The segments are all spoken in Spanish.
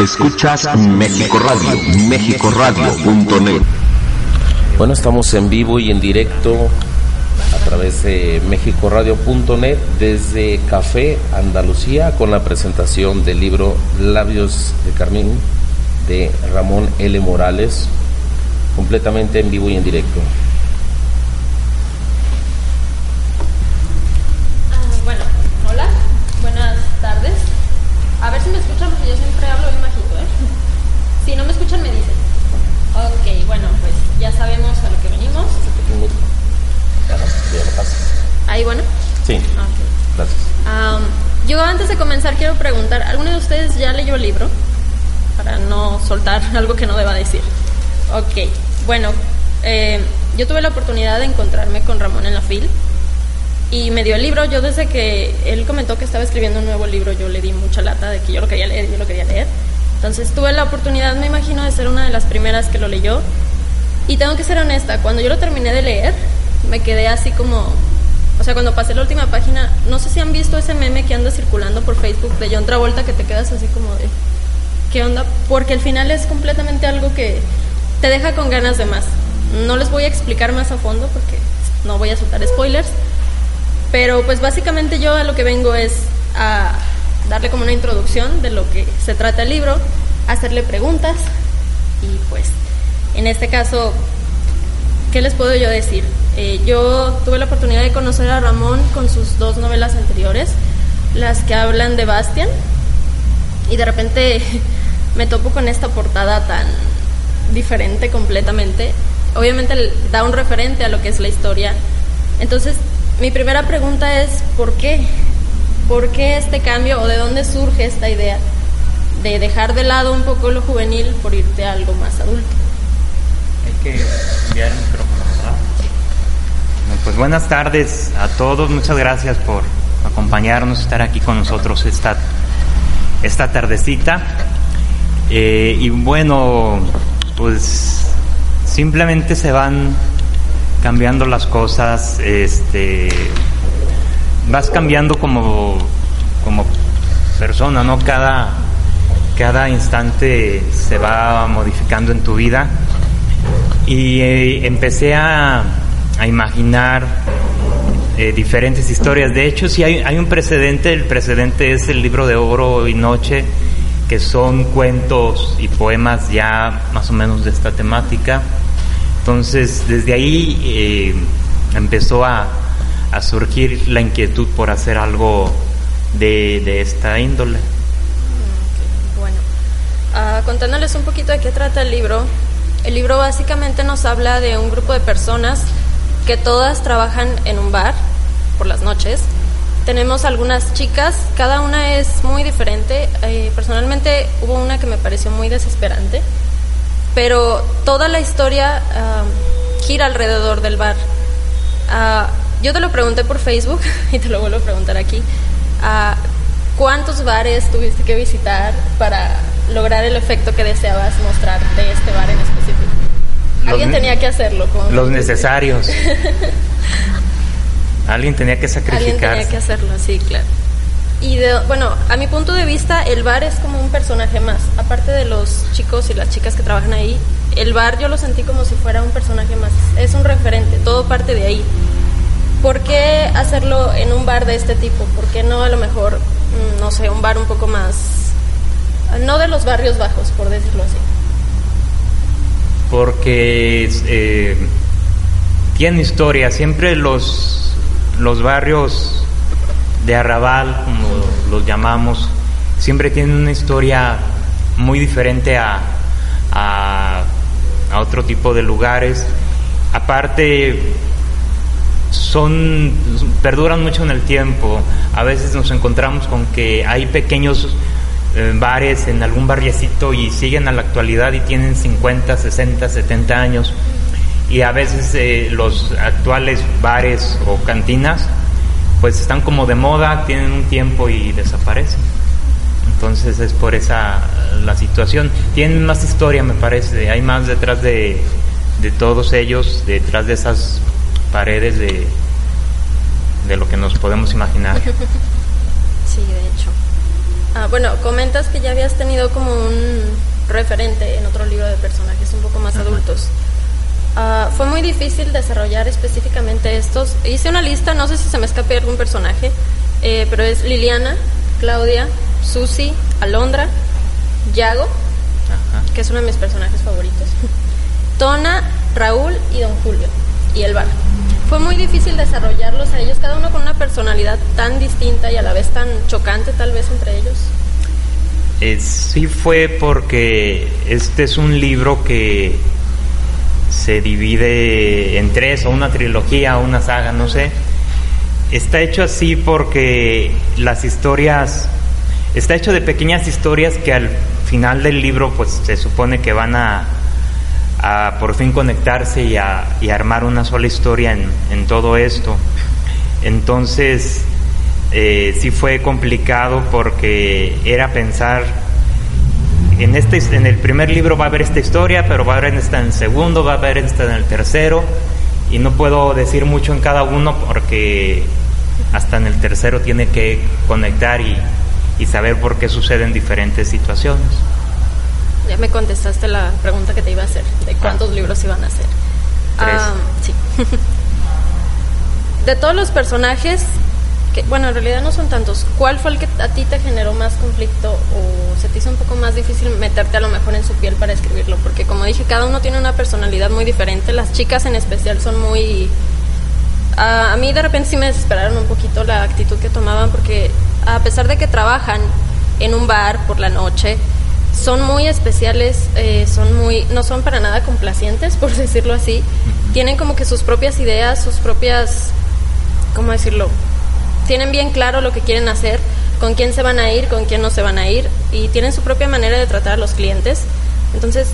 Escuchas México Radio, mexicoradio.net. Bueno, estamos en vivo y en directo a través de mexicoradio.net desde Café Andalucía con la presentación del libro Labios de Carmín de Ramón L. Morales, completamente en vivo y en directo. Sí. Gracias. yo antes de comenzar quiero preguntar, ¿alguno de ustedes ya leyó el libro? Para no soltar algo que no deba decir. Ok, bueno, eh, yo tuve la oportunidad de encontrarme con Ramón en la FIL y me dio el libro. Yo desde que él comentó que estaba escribiendo un nuevo libro, yo le di mucha lata de que yo lo quería leer, yo lo quería leer. Entonces tuve la oportunidad, me imagino, de ser una de las primeras que lo leyó. Y tengo que ser honesta, cuando yo lo terminé de leer, me quedé así como o sea, cuando pasé la última página, no sé si han visto ese meme que anda circulando por Facebook de John Travolta que te quedas así como de, ¿qué onda? Porque al final es completamente algo que te deja con ganas de más. No les voy a explicar más a fondo porque no voy a soltar spoilers, pero pues básicamente yo a lo que vengo es a darle como una introducción de lo que se trata el libro, hacerle preguntas y pues en este caso, ¿qué les puedo yo decir? Eh, yo tuve la oportunidad de conocer a Ramón con sus dos novelas anteriores, las que hablan de Bastian, y de repente me topo con esta portada tan diferente completamente. Obviamente da un referente a lo que es la historia. Entonces, mi primera pregunta es, ¿por qué? ¿Por qué este cambio o de dónde surge esta idea de dejar de lado un poco lo juvenil por irte a algo más adulto? Hay que enviar micrófono pues buenas tardes a todos, muchas gracias por acompañarnos, estar aquí con nosotros esta, esta tardecita. Eh, y bueno, pues simplemente se van cambiando las cosas, este, vas cambiando como, como persona, ¿no? Cada, cada instante se va modificando en tu vida. Y eh, empecé a a imaginar eh, diferentes historias. De hecho, si hay, hay un precedente, el precedente es el libro de Oro y Noche, que son cuentos y poemas ya más o menos de esta temática. Entonces, desde ahí eh, empezó a, a, surgir la inquietud por hacer algo de, de esta índole. Bueno, uh, contándoles un poquito de qué trata el libro, el libro básicamente nos habla de un grupo de personas que todas trabajan en un bar por las noches. Tenemos algunas chicas, cada una es muy diferente. Eh, personalmente hubo una que me pareció muy desesperante, pero toda la historia gira alrededor del bar. Ah, yo te lo pregunté por Facebook y te lo vuelvo a preguntar aquí. Ah, ¿Cuántos bares tuviste que visitar para lograr el efecto que deseabas mostrar de este bar en específico? Alguien tenía que hacerlo. los necesarios. Alguien tenía que sacrificar. Alguien tenía que hacerlo, sí, claro. Y de, bueno, a mi punto de vista, el bar es como un personaje más. Aparte de los chicos y las chicas que trabajan ahí, el bar yo lo sentí como si fuera un personaje más. Es un referente, todo parte de ahí. ¿Por qué hacerlo en un bar de este tipo? ¿Por qué no a lo mejor, mm, no sé, un bar un poco más... No de los barrios bajos, por decirlo así porque eh, tiene historia. Siempre los, los barrios de arrabal, como los llamamos, siempre tienen una historia muy diferente a, a, otro tipo de lugares. Aparte, son perduran mucho en el tiempo. A veces nos encontramos con que hay pequeños bares en algún barriecito y siguen a la actualidad y tienen 50, 60, 70 años. Y a veces eh, los actuales bares o cantinas pues están como de moda, tienen un tiempo y desaparecen. Entonces es por esa la situación. Tienen más historia, me parece. Hay más detrás de, de todos ellos, detrás de esas paredes de, de lo que nos podemos imaginar. Sí, de hecho. Ah, bueno, comentas que ya habías tenido como un referente en otro libro de personajes un poco más adultos. Ah, fue muy difícil desarrollar específicamente estos. Hice una lista, no sé si se me escape algún personaje, eh, pero es Liliana, Claudia, Susi, Alondra, Yago, que es uno de mis personajes favoritos, Tona, Raúl y Don Julio, y el bar. Fue muy difícil desarrollarlos a ellos, cada uno con una personalidad tan distinta y a la vez tan chocante tal vez entre ellos. Eh, sí fue porque este es un libro que se divide en tres, o una trilogía, o una saga, no sé. Está hecho así porque las historias, está hecho de pequeñas historias que al final del libro pues se supone que van a a por fin conectarse y a, armar una sola historia en, todo esto. Entonces, eh, sí fue complicado porque era pensar, en, este, en el primer libro va a haber esta historia, pero va a haber esta en el segundo, va a haber esta en el tercero, y no puedo decir mucho en cada uno porque hasta en el tercero tiene que conectar y, y saber por qué suceden diferentes situaciones. Ya me contestaste la pregunta que te iba a hacer, de cuántos libros iban a hacer. Ah, sí. de todos los personajes, que, bueno, en realidad no son tantos, ¿cuál fue el que a ti te generó más conflicto o se te hizo un poco más difícil meterte a lo mejor en su piel para escribirlo? Porque como dije, cada uno tiene una personalidad muy diferente, las chicas en especial son muy... a mí de repente sí me desesperaron un poquito la actitud que tomaban porque a pesar de que trabajan en un bar por la noche, son muy especiales, eh, son muy, no son para nada complacientes, por decirlo así. Tienen como que sus propias ideas, sus propias, ¿cómo decirlo? Tienen bien claro lo que quieren hacer, con quién se van a ir, con quién no se van a ir, y tienen su propia manera de tratar a los clientes. Entonces,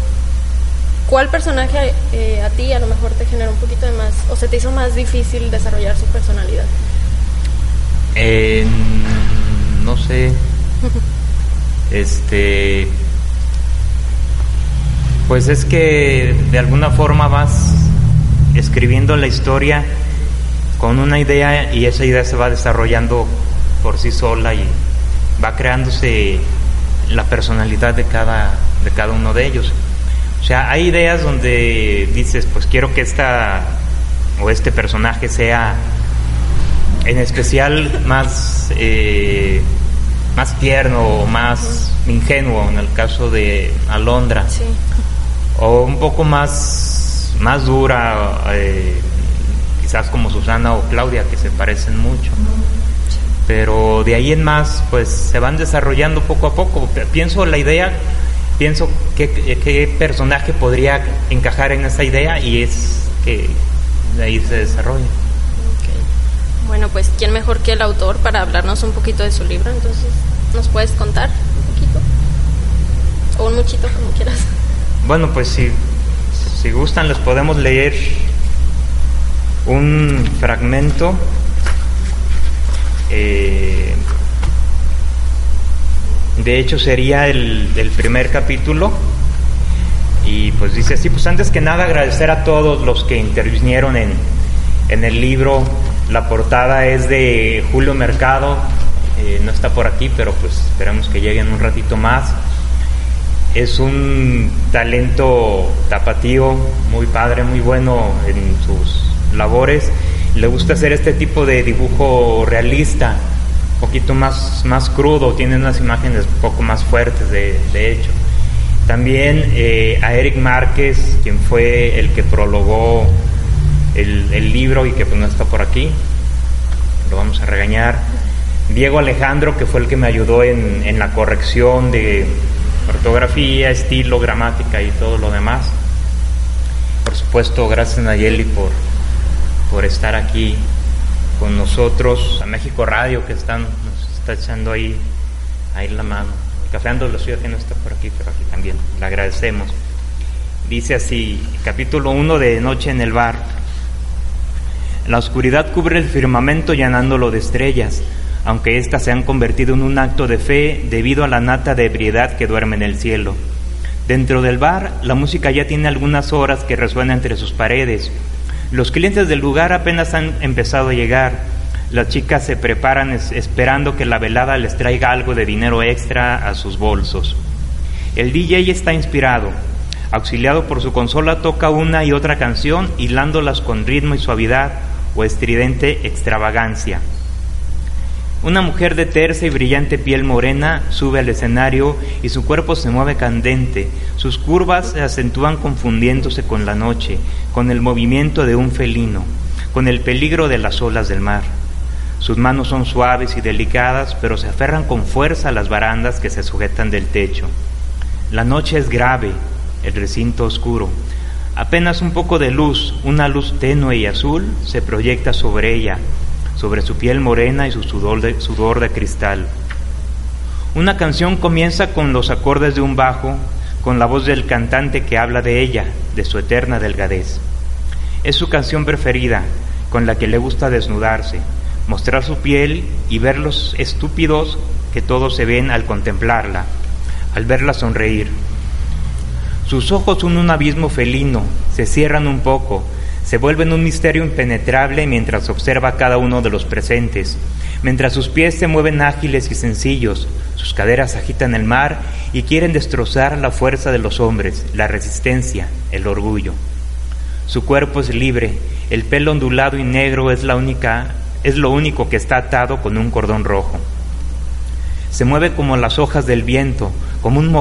¿cuál personaje eh, a ti a lo mejor te generó un poquito de más, o se te hizo más difícil desarrollar su personalidad? no sé. este pues es que de alguna forma vas escribiendo la historia con una idea y esa idea se va desarrollando por sí sola y va creándose la personalidad de cada, de cada uno de ellos. O sea, hay ideas donde dices, pues quiero que esta o este personaje sea en especial más, eh, más tierno o más ingenuo, en el caso de Alondra. Sí o un poco más, más dura, eh, quizás como Susana o Claudia, que se parecen mucho. Pero de ahí en más, pues se van desarrollando poco a poco. Pienso la idea, pienso qué, qué personaje podría encajar en esa idea y es que de ahí se desarrolla. Bueno, pues ¿quién mejor que el autor para hablarnos un poquito de su libro? Entonces, ¿nos puedes contar un poquito? O un muchito, como quieras. Bueno, pues si, si gustan les podemos leer un fragmento. Eh, de hecho sería el, el, primer capítulo y pues dice así, pues antes que nada agradecer a todos los que intervinieron en, en el libro. La portada es de Julio Mercado, eh, no está por aquí, pero pues esperamos que lleguen un ratito más es un talento tapatío, muy padre, muy bueno en sus labores. Le gusta hacer este tipo de dibujo realista, un poquito más, más crudo, tiene unas imágenes un poco más fuertes de, hecho. También eh, a Eric Márquez, quien fue el que prologó el, libro y que pues no está por aquí, lo vamos a regañar. Diego Alejandro, que fue el que me ayudó en, en la corrección de, ortografía, estilo, gramática y todo lo demás. Por supuesto, gracias Nayeli por, por estar aquí con nosotros, a México Radio que están, nos está echando ahí, ahí la mano. El Café Andalucía que no está por aquí, pero aquí también, le agradecemos. Dice así, capítulo 1 de Noche en el Bar. La oscuridad cubre el firmamento llenándolo de estrellas aunque éstas se han convertido en un acto de fe debido a la nata de ebriedad que duerme en el cielo. Dentro del bar, la música ya tiene algunas horas que resuena entre sus paredes. Los clientes del lugar apenas han empezado a llegar. Las chicas se preparan esperando que la velada les traiga algo de dinero extra a sus bolsos. El DJ está inspirado. Auxiliado por su consola, toca una y otra canción, hilándolas con ritmo y suavidad o estridente extravagancia. Una mujer de tersa y brillante piel morena sube al escenario y su cuerpo se mueve candente. Sus curvas se acentúan confundiéndose con la noche, con el movimiento de un felino, con el peligro de las olas del mar. Sus manos son suaves y delicadas, pero se aferran con fuerza a las barandas que se sujetan del techo. La noche es grave, el recinto oscuro. Apenas un poco de luz, una luz tenue y azul, se proyecta sobre ella, sobre su piel morena y su sudor de, cristal. Una canción comienza con los acordes de un bajo, con la voz del cantante que habla de ella, de su eterna delgadez. Es su canción preferida, con la que le gusta desnudarse, mostrar su piel y ver los estúpidos que todos se ven al contemplarla, al verla sonreír. Sus ojos son un abismo felino, se cierran un poco, se vuelven un misterio impenetrable mientras observa a cada uno de los presentes, mientras sus pies se mueven ágiles y sencillos, sus caderas agitan el mar y quieren destrozar la fuerza de los hombres, la resistencia, el orgullo. Su cuerpo es libre, el pelo ondulado y negro es la única es lo único que está atado con un cordón rojo. Se mueve como las hojas del viento, como un,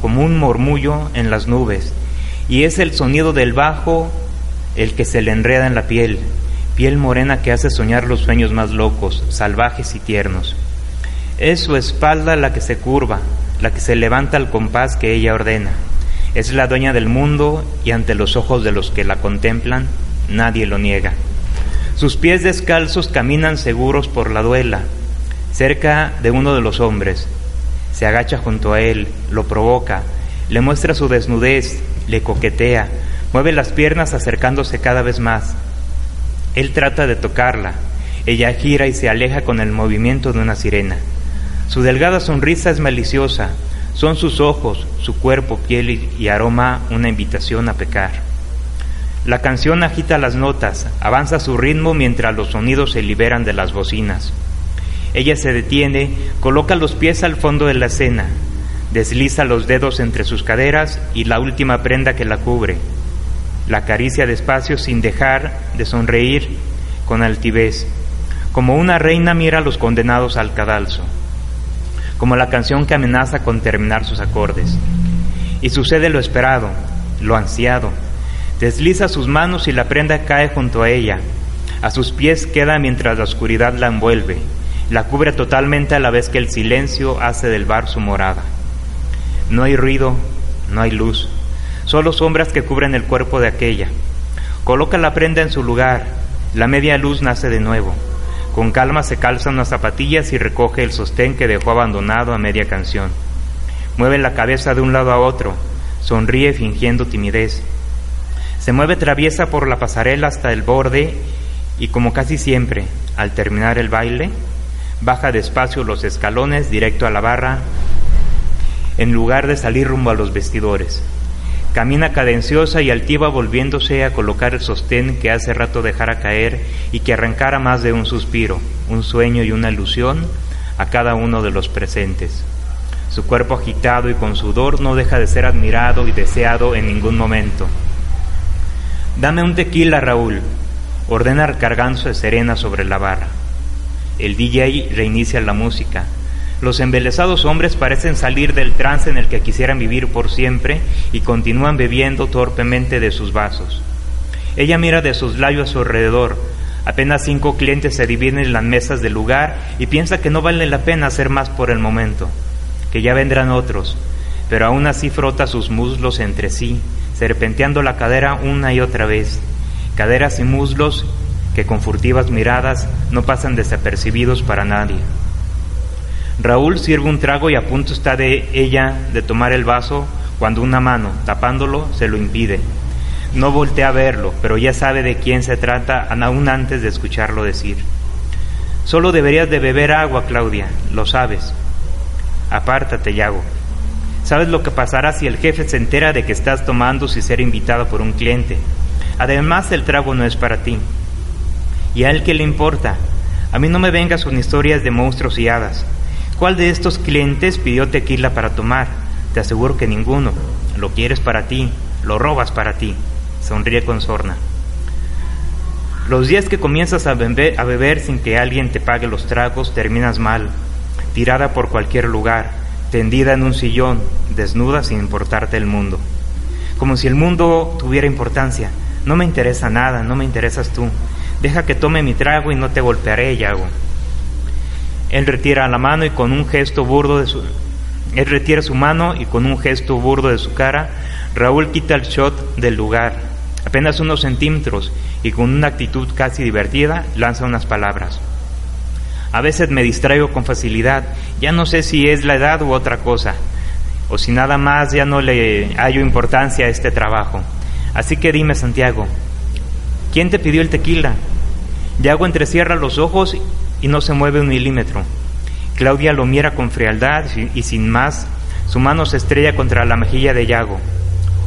como un murmullo en las nubes, y es el sonido del bajo el que se le enreda en la piel, piel morena que hace soñar los sueños más locos, salvajes y tiernos. Es su espalda la que se curva, la que se levanta al compás que ella ordena. Es la dueña del mundo y ante los ojos de los que la contemplan, nadie lo niega. Sus pies descalzos caminan seguros por la duela, cerca de uno de los hombres. Se agacha junto a él, lo provoca, le muestra su desnudez, le coquetea, Mueve las piernas acercándose cada vez más. Él trata de tocarla. Ella gira y se aleja con el movimiento de una sirena. Su delgada sonrisa es maliciosa. Son sus ojos, su cuerpo, piel y aroma una invitación a pecar. La canción agita las notas, avanza su ritmo mientras los sonidos se liberan de las bocinas. Ella se detiene, coloca los pies al fondo de la escena, desliza los dedos entre sus caderas y la última prenda que la cubre, la caricia despacio sin dejar de sonreír con altivez, como una reina mira a los condenados al cadalso, como la canción que amenaza con terminar sus acordes. Y sucede lo esperado, lo ansiado. Desliza sus manos y la prenda cae junto a ella. A sus pies queda mientras la oscuridad la envuelve, la cubre totalmente a la vez que el silencio hace del bar su morada. No hay ruido, no hay luz, solo sombras que cubren el cuerpo de aquella. Coloca la prenda en su lugar, la media luz nace de nuevo. Con calma se calzan las zapatillas y recoge el sostén que dejó abandonado a media canción. Mueve la cabeza de un lado a otro, sonríe fingiendo timidez. Se mueve traviesa por la pasarela hasta el borde y como casi siempre, al terminar el baile, baja despacio los escalones directo a la barra en lugar de salir rumbo a los vestidores. Camina cadenciosa y altiva volviéndose a colocar el sostén que hace rato dejara caer y que arrancara más de un suspiro, un sueño y una ilusión a cada uno de los presentes. Su cuerpo agitado y con sudor no deja de ser admirado y deseado en ningún momento. Dame un tequila, Raúl, ordena cargándose serena sobre la barra. El DJ reinicia la música los embelesados hombres parecen salir del trance en el que quisieran vivir por siempre y continúan bebiendo torpemente de sus vasos. Ella mira de sus labios a su alrededor. Apenas cinco clientes se dividen en las mesas del lugar y piensa que no vale la pena hacer más por el momento, que ya vendrán otros, pero aún así frota sus muslos entre sí, serpenteando la cadera una y otra vez, caderas y muslos que con furtivas miradas no pasan desapercibidos para nadie. Raúl sirve un trago y a punto está de ella de tomar el vaso cuando una mano, tapándolo, se lo impide. No voltea a verlo, pero ya sabe de quién se trata aún antes de escucharlo decir. Solo deberías de beber agua, Claudia, lo sabes. Apártate, Yago. ¿Sabes lo que pasará si el jefe se entera de que estás tomando si ser invitado por un cliente? Además, el trago no es para ti. ¿Y a él qué le importa? A mí no me vengas con historias de monstruos y hadas. ¿Cuál de estos clientes pidió tequila para tomar? Te aseguro que ninguno. Lo quieres para ti, lo robas para ti. Sonríe con sorna. Los días que comienzas a beber, a beber sin que alguien te pague los tragos, terminas mal, tirada por cualquier lugar, tendida en un sillón, desnuda sin importarte el mundo. Como si el mundo tuviera importancia. No me interesa nada, no me interesas tú. Deja que tome mi trago y no te golpearé, Yago. Él retira la mano y con un gesto burdo de su él retira su mano y con un gesto burdo de su cara, Raúl quita el shot del lugar, apenas unos centímetros, y con una actitud casi divertida lanza unas palabras. A veces me distraigo con facilidad, ya no sé si es la edad u otra cosa, o si nada más ya no le hallo importancia a este trabajo. Así que dime, Santiago, ¿quién te pidió el tequila? Yago entrecierra los ojos y no se mueve un milímetro. Claudia lo mira con frialdad y sin más, su mano se estrella contra la mejilla de Yago.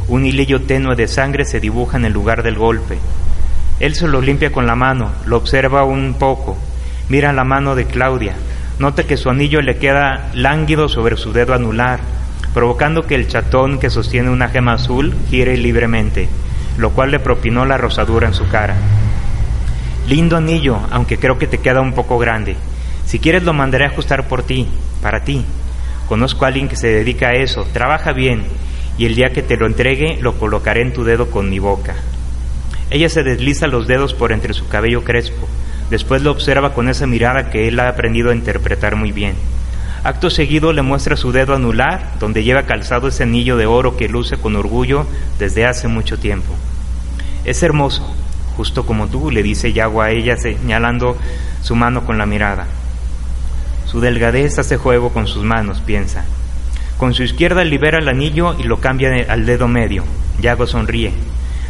Un hilillo tenue de sangre se dibuja en el lugar del golpe. Él se lo limpia con la mano, lo observa un poco, mira la mano de Claudia, nota que su anillo le queda lánguido sobre su dedo anular, provocando que el chatón que sostiene una gema azul gire libremente, lo cual le propinó la rosadura en su cara. Lindo anillo, aunque creo que te queda un poco grande. Si quieres lo mandaré a ajustar por ti, para ti. Conozco a alguien que se dedica a eso, trabaja bien, y el día que te lo entregue lo colocaré en tu dedo con mi boca. Ella se desliza los dedos por entre su cabello crespo, después lo observa con esa mirada que él ha aprendido a interpretar muy bien. Acto seguido le muestra su dedo anular, donde lleva calzado ese anillo de oro que luce con orgullo desde hace mucho tiempo. Es hermoso, justo como tú, le dice Yago a ella señalando su mano con la mirada. Su delgadez hace juego con sus manos, piensa. Con su izquierda libera el anillo y lo cambia al dedo medio. Yago sonríe.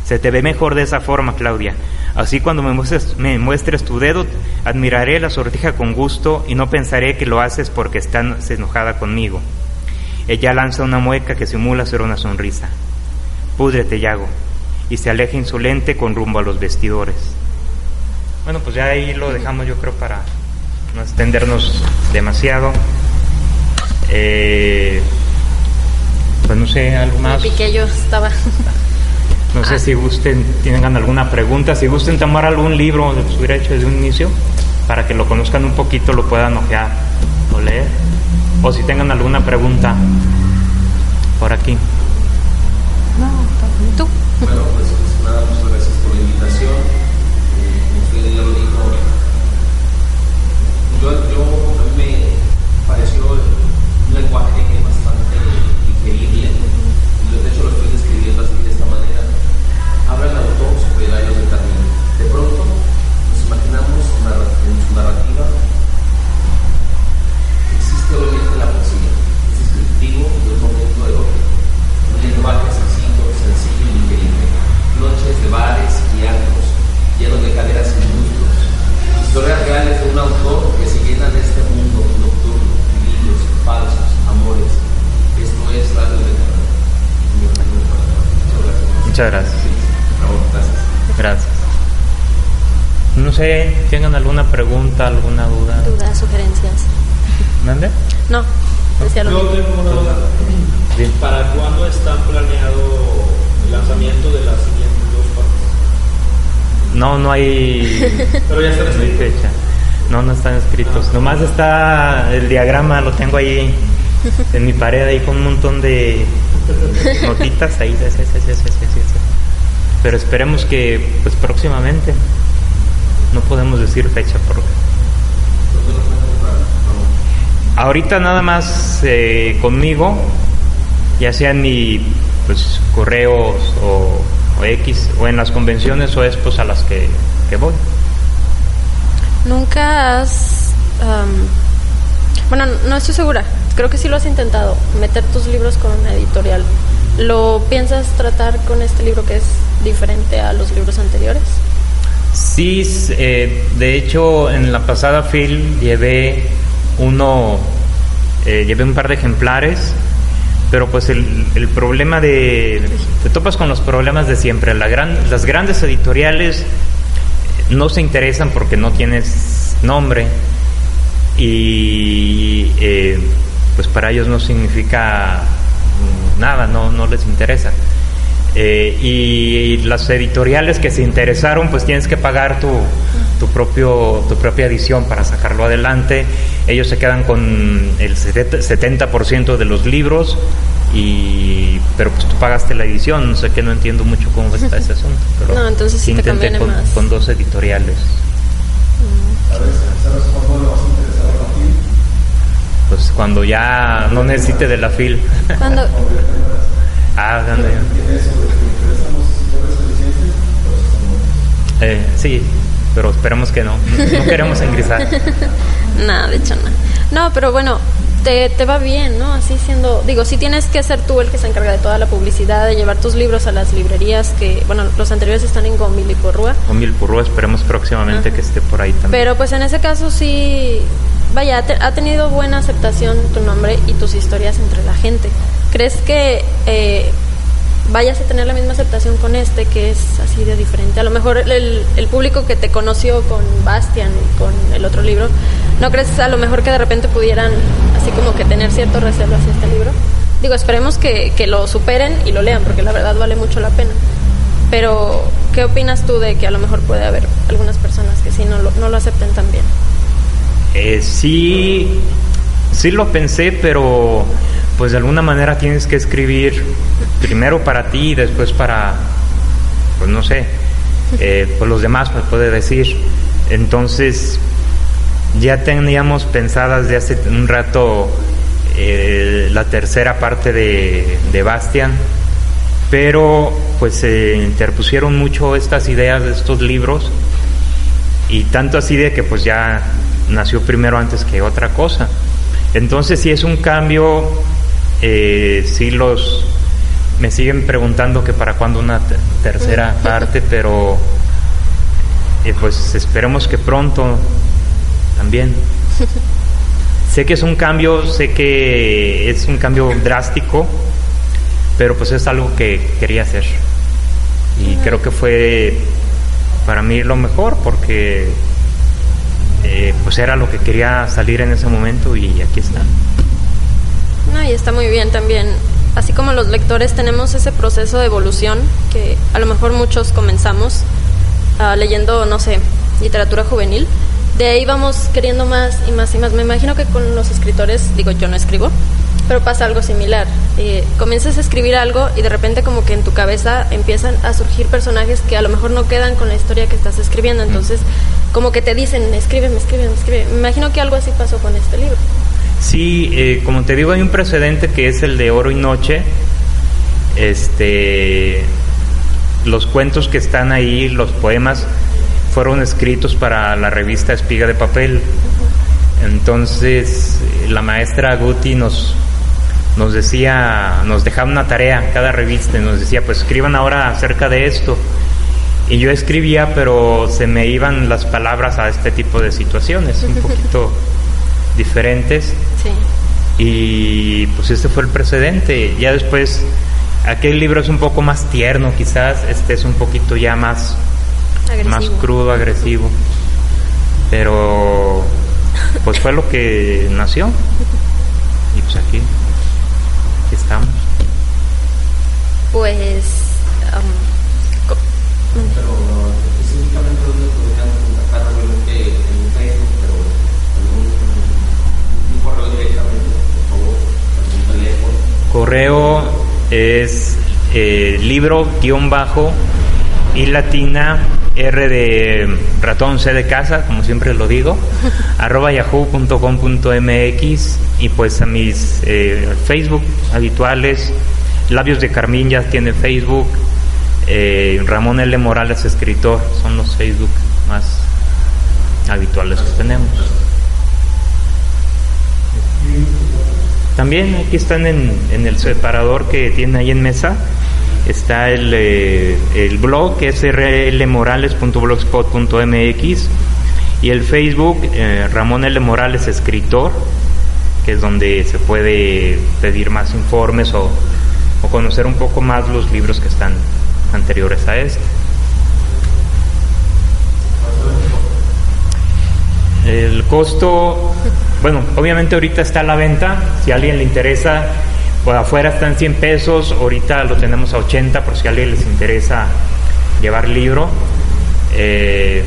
Se te ve mejor de esa forma, Claudia. Así cuando me muestres, me muestres tu dedo, admiraré la sortija con gusto y no pensaré que lo haces porque estás enojada conmigo. Ella lanza una mueca que simula ser una sonrisa. Púdrete, Yago. Y se aleja insolente con rumbo a los vestidores. Bueno, pues ya ahí lo dejamos yo creo para no extendernos demasiado. Eh, pues no sé, algo más. Piqué yo estaba. No sé si gusten, tienen alguna pregunta, si gusten tomar algún libro de su hecho desde un inicio, para que lo conozcan un poquito, lo puedan ojear o leer. O si tengan alguna pregunta por aquí. Bueno, pues, pues nada, muchas gracias por la invitación. Eh, usted ya lo dijo. Yo, yo a mí me pareció un lenguaje bastante digerible. De hecho, lo estoy describiendo así de esta manera. Habla el autor sobre gallos de camino. De pronto nos imaginamos en su narrativa existe obviamente la poesía, es descriptivo de un momento de otro, un lenguaje sencillo, sencillo y digerible, noches de bares y antros, llenos de caderas y muslos, historias reales de un autor que se llena de este mundo nocturno, vividos, falsos, amores. Esto es Radio de Muchas gracias. gracias. Gracias. No sé, ¿tengan alguna pregunta, alguna duda? Dudas, sugerencias. ¿Mande? No, decía lo Yo mismo. tengo una duda. ¿Para cuándo está planeado el lanzamiento de las? No, no hay, Pero ya están fecha. No, no están escritos. Nomás está el diagrama, lo tengo ahí en mi pared, ahí con un montón de notitas ahí. sí, sí, sí, sí, sí, sí, sí. Pero esperemos que, pues próximamente. No podemos decir fecha porque. Ahorita nada más eh, conmigo, ya sea en mi pues, correos o, o X, o en las convenciones o expos a las que, que voy. Nunca has. am, bueno, no estoy segura. Creo que sí lo has intentado. Meter tus libros con una editorial. ¿Lo piensas tratar con este libro que es diferente a los libros anteriores? Sí, eh, de hecho en la pasada FIL llevé uno, eh, llevé un par de ejemplares, pero pues el, el problema de, te topas con los problemas de siempre. La gran, las grandes editoriales no se interesan porque no tienes nombre y eh, pues para ellos no significa nada, no, no les interesa. Eh, y, las editoriales que se interesaron, pues tienes que pagar tu, tu, propio, tu propia edición para sacarlo adelante. Ellos se quedan con el 70% de los libros, y, pero pues tú pagaste la edición. No sé que no entiendo mucho cómo está ese asunto. Pero no, entonces sí intenté con, más. con, dos editoriales. ¿Sabes, ¿Sabes cuándo le vas a interesar a la FIL? Pues cuando ya no necesite de la FIL. Cuando, ah, cuando ya. ¿Tiene eso de que le interesan los escritores de licencia? Estamos- Eh, sí, pero esperemos que no. No queremos ingresar. nada, de hecho no. No, pero bueno, te, te va bien, ¿no? Así siendo, digo, sí tienes que ser tú el que se encarga de toda la publicidad, de llevar tus libros a las librerías, que, bueno, los anteriores están en Gomil y Porrúa. Con Milpurrúa esperemos próximamente Ajá. que esté por ahí también. Pero pues en ese caso sí, vaya, ha, te- ha tenido buena aceptación tu nombre y tus historias entre la gente. ¿Crees que eh, vayas a tener la misma aceptación con este, que es así de diferente? A lo mejor el, el público que te conoció con Bastian y con el otro libro, ¿no crees a lo mejor que de repente pudieran así como que tener cierto recelo hacia este libro? Digo, esperemos que, que lo superen y lo lean, porque la verdad vale mucho la pena. Pero, ¿qué opinas tú de que a lo mejor puede haber algunas personas que sí no lo, no lo acepten tan bien? Eh, sí, sí lo pensé, pero pues de alguna manera tienes que escribir primero para ti y después para, pues no sé, eh, pues los demás, pues puede decir. Entonces, ya teníamos pensadas de hace un rato eh, la tercera parte de, de Bastian, pero pues se interpusieron mucho estas ideas de estos libros y tanto así de que pues ya nació primero antes que otra cosa. Entonces si es un cambio, eh, sí los me siguen preguntando que para cuándo una te- tercera parte, pero eh, pues esperemos que pronto también. Sé que es un cambio, sé que es un cambio drástico, pero pues es algo que quería hacer. Y creo que fue para mí lo mejor porque eh, pues era lo que quería salir en ese momento y aquí está. No, y está muy bien también. Así como los lectores tenemos ese proceso de evolución que a lo mejor muchos comenzamos ah, leyendo, no sé, literatura juvenil. De ahí vamos queriendo más y más y más. Me imagino que con los escritores, digo, yo no escribo, pero pasa algo similar. Eh, comienzas a escribir algo y de repente como que en tu cabeza empiezan a surgir personajes que a lo mejor no quedan con la historia que estás escribiendo. Entonces, como que te dicen, escríbeme, escríbeme, escríbeme. Me imagino que algo así pasó con este libro. Sí, eh, como te digo, hay un precedente que es el de Oro y Noche. Este, los cuentos que están ahí, los poemas, fueron escritos para la revista Espiga de Papel. Entonces, la maestra Guti nos, nos decía, nos dejaba una tarea cada revista y nos decía, pues escriban ahora acerca de esto. Y yo escribía, pero se me iban las palabras a este tipo de situaciones, un poquito diferentes. Sí. Y pues este fue el precedente. Ya después, aquel libro es un poco más tierno, quizás, este es un poquito ya más, Agresivo. más crudo, agresivo. Pero pues fue lo que nació. Y pues aquí, aquí estamos. Pues. um, co- Pero específicamente dónde podrían contactar, obviamente en Facebook, pero algún un correo directamente, por favor, algún teléfono. Correo es eh, libro guion bajo y latina R de ratón C de casa, como siempre lo digo, arroba yahoo.com.mx y pues a mis eh, Facebook habituales, Labios de Carmín ya tiene Facebook, eh, Ramón L. Morales escritor, son los Facebook más habituales que tenemos. También aquí están en, en el separador que tiene ahí en mesa. Está el, eh, el blog que es rlmorales.blogspot.mx y el Facebook eh, Ramón L. Morales Escritor, que es donde se puede pedir más informes o, o conocer un poco más los libros que están anteriores a este. El costo, bueno, obviamente ahorita está a la venta, si a alguien le interesa, pues afuera están 100 pesos, ahorita lo tenemos a 80 por si a alguien les interesa llevar libro. Eh,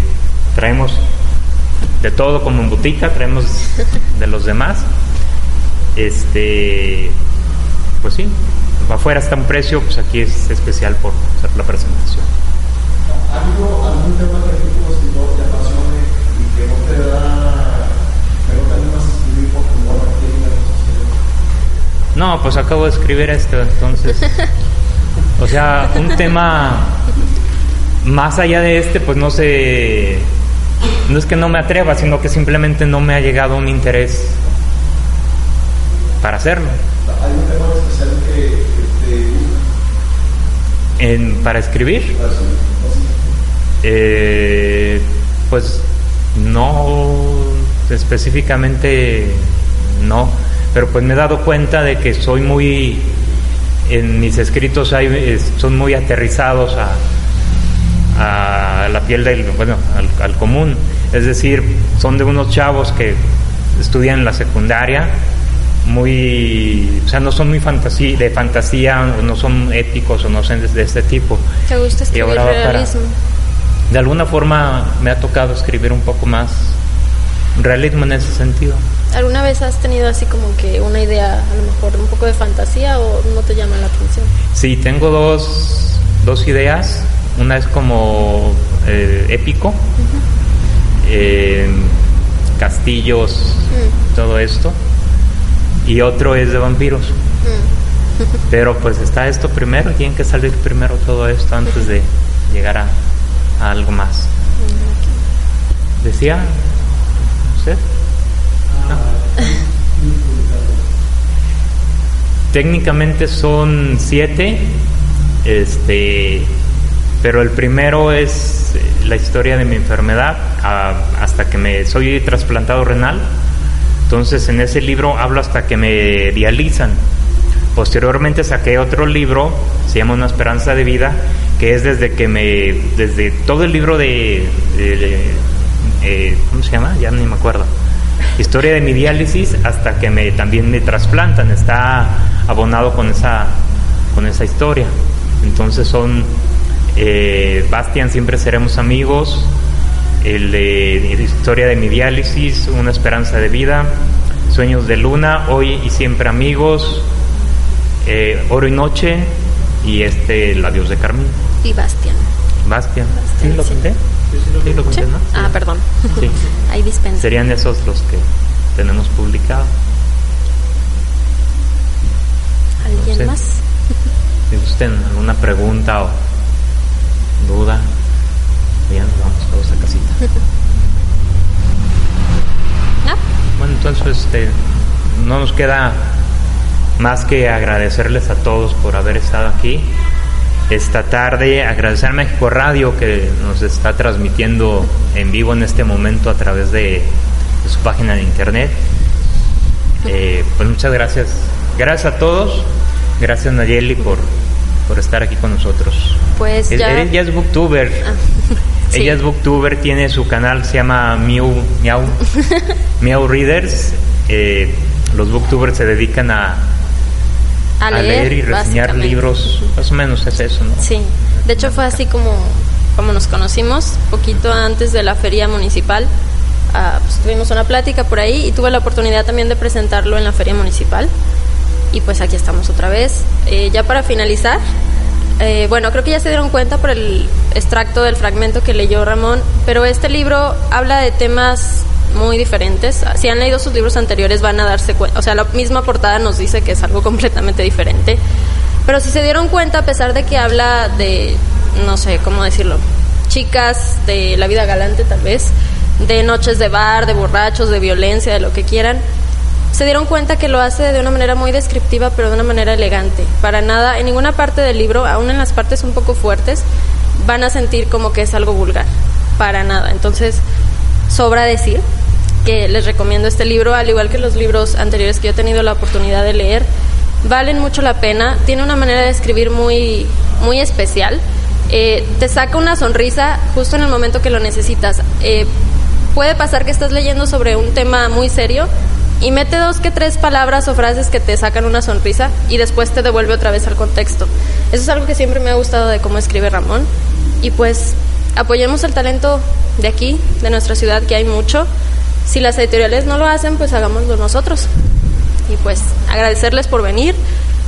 traemos de todo como en botica, traemos de los demás. Este, pues sí, afuera está un precio, pues aquí es especial por hacer la presentación. ¿Algo, algún tema que a ti como escritor te apasione y que no te da, que no te animas a escribir por tu modo que No, pues acabo de escribir esto, entonces. O sea, un tema más allá de este, pues no sé. No es que no me atreva, sino que simplemente no me ha llegado un interés para hacerlo. ¿Hay un tema especial que, te gusta? En, para escribir, Para escribir? eh, pues no específicamente no, pero pues me he dado cuenta de que soy muy en mis escritos hay, son muy aterrizados a, a la piel del bueno al, al común, es decir, son de unos chavos que estudian en la secundaria muy, o sea, no son muy fantasía, de fantasía, o no son épicos o no son de, de este tipo. ¿Te gusta Y escribir ahora para- realismo? de alguna forma me ha tocado escribir un poco más realismo en ese sentido. ¿Alguna vez has tenido así como que una idea, a lo mejor un poco de fantasía o no te llama la atención? Sí, tengo dos, dos ideas. Una es como eh, épico, eh, castillos, Mm, todo esto. Y otro es de vampiros. mm. Pero pues está esto primero, tiene que salir primero todo esto antes de llegar a, a algo más. Decía, ¿usted? Técnicamente son siete, este, pero el primero es eh, la historia de mi enfermedad hasta que me soy trasplantado renal. Entonces en ese libro hablo hasta que me dializan. Posteriormente saqué otro libro, se llama Una esperanza de vida, que es desde que me, desde todo el libro de, de- de- eh, ¿cómo se llama? Ya ni me acuerdo. Historia de mi diálisis hasta que me también me trasplantan. Está abonado con esa, con esa historia. Entonces son eh, Bastian, siempre seremos amigos. El de Historia de mi diálisis, Una esperanza de vida, Sueños de luna, Hoy y siempre amigos, eh, Oro y noche y este Labios de Carmín. Y Bastian. Bastian. Bastian, ¿Sí lo sí. Conté? Sí, lo conté, ¿Sí? ¿no? Ah, perdón. Sí. Ahí dispensa. Serían esos los que tenemos publicados. ¿Alguien más? Si gusten alguna pregunta o duda, ya nos vamos todos a casita. ¿No? Bueno, entonces este, no nos queda más que agradecerles a todos por haber estado aquí esta tarde, agradecer a México Radio que nos está transmitiendo en vivo en este momento a través de, de su página de internet. Eh, pues muchas gracias, gracias a todos, gracias Nayeli por, por estar aquí con nosotros. Pues Es- ya. Ella es booktuber. Ah, sí. Ella es booktuber, tiene su canal, se llama Miau, Miau, Miau Readers. Eh, los booktubers se dedican a, a leer, y reseñar libros, más o menos es eso, ¿no? Sí, de hecho fue así como, como nos conocimos, poquito antes de la feria municipal. Ah, pues tuvimos una plática por ahí y tuve la oportunidad también de presentarlo en la feria municipal. Y pues aquí estamos otra vez. Eh, ya para finalizar, eh, bueno, creo que ya se dieron cuenta por el extracto del fragmento que leyó Ramón, pero este libro habla de temas muy diferentes. Si han leído sus libros anteriores van a darse cuenta, o sea, la misma portada nos dice que es algo completamente diferente. Pero si se dieron cuenta, a pesar de que habla de, no sé cómo decirlo, chicas de la vida galante tal vez, de noches de bar, de borrachos, de violencia, de lo que quieran, se dieron cuenta que lo hace de una manera muy descriptiva, pero de una manera elegante. Para nada, en ninguna parte del libro, aún en las partes un poco fuertes, van a sentir como que es algo vulgar. Para nada. Entonces, sobra decir que les recomiendo este libro, al igual que los libros anteriores que yo he tenido la oportunidad de leer. Valen mucho la pena. Tiene una manera de escribir muy, muy especial. Eh, te saca una sonrisa justo en el momento que lo necesitas. Eh, puede pasar que estás leyendo sobre un tema muy serio y mete dos que tres palabras o frases que te sacan una sonrisa y después te devuelve otra vez al contexto. Eso es algo que siempre me ha gustado de cómo escribe Ramón. Y pues apoyemos el talento de aquí, de nuestra ciudad, que hay mucho. Si las editoriales no lo hacen, pues hagámoslo nosotros. Y pues agradecerles por venir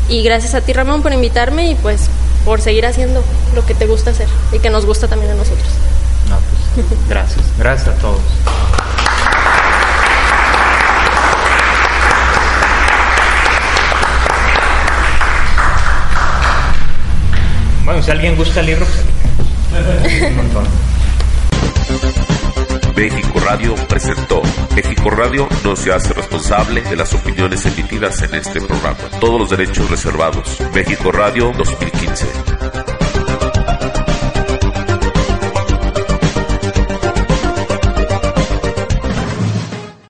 y gracias a ti Ramón por invitarme y pues por seguir haciendo lo que te gusta hacer y que nos gusta también a nosotros. No, pues, gracias, gracias a todos. Bueno, si alguien gusta el libro, pues un montón. México Radio presentó. México Radio no se hace responsable de las opiniones emitidas en este programa. Todos los derechos reservados. México Radio 2015.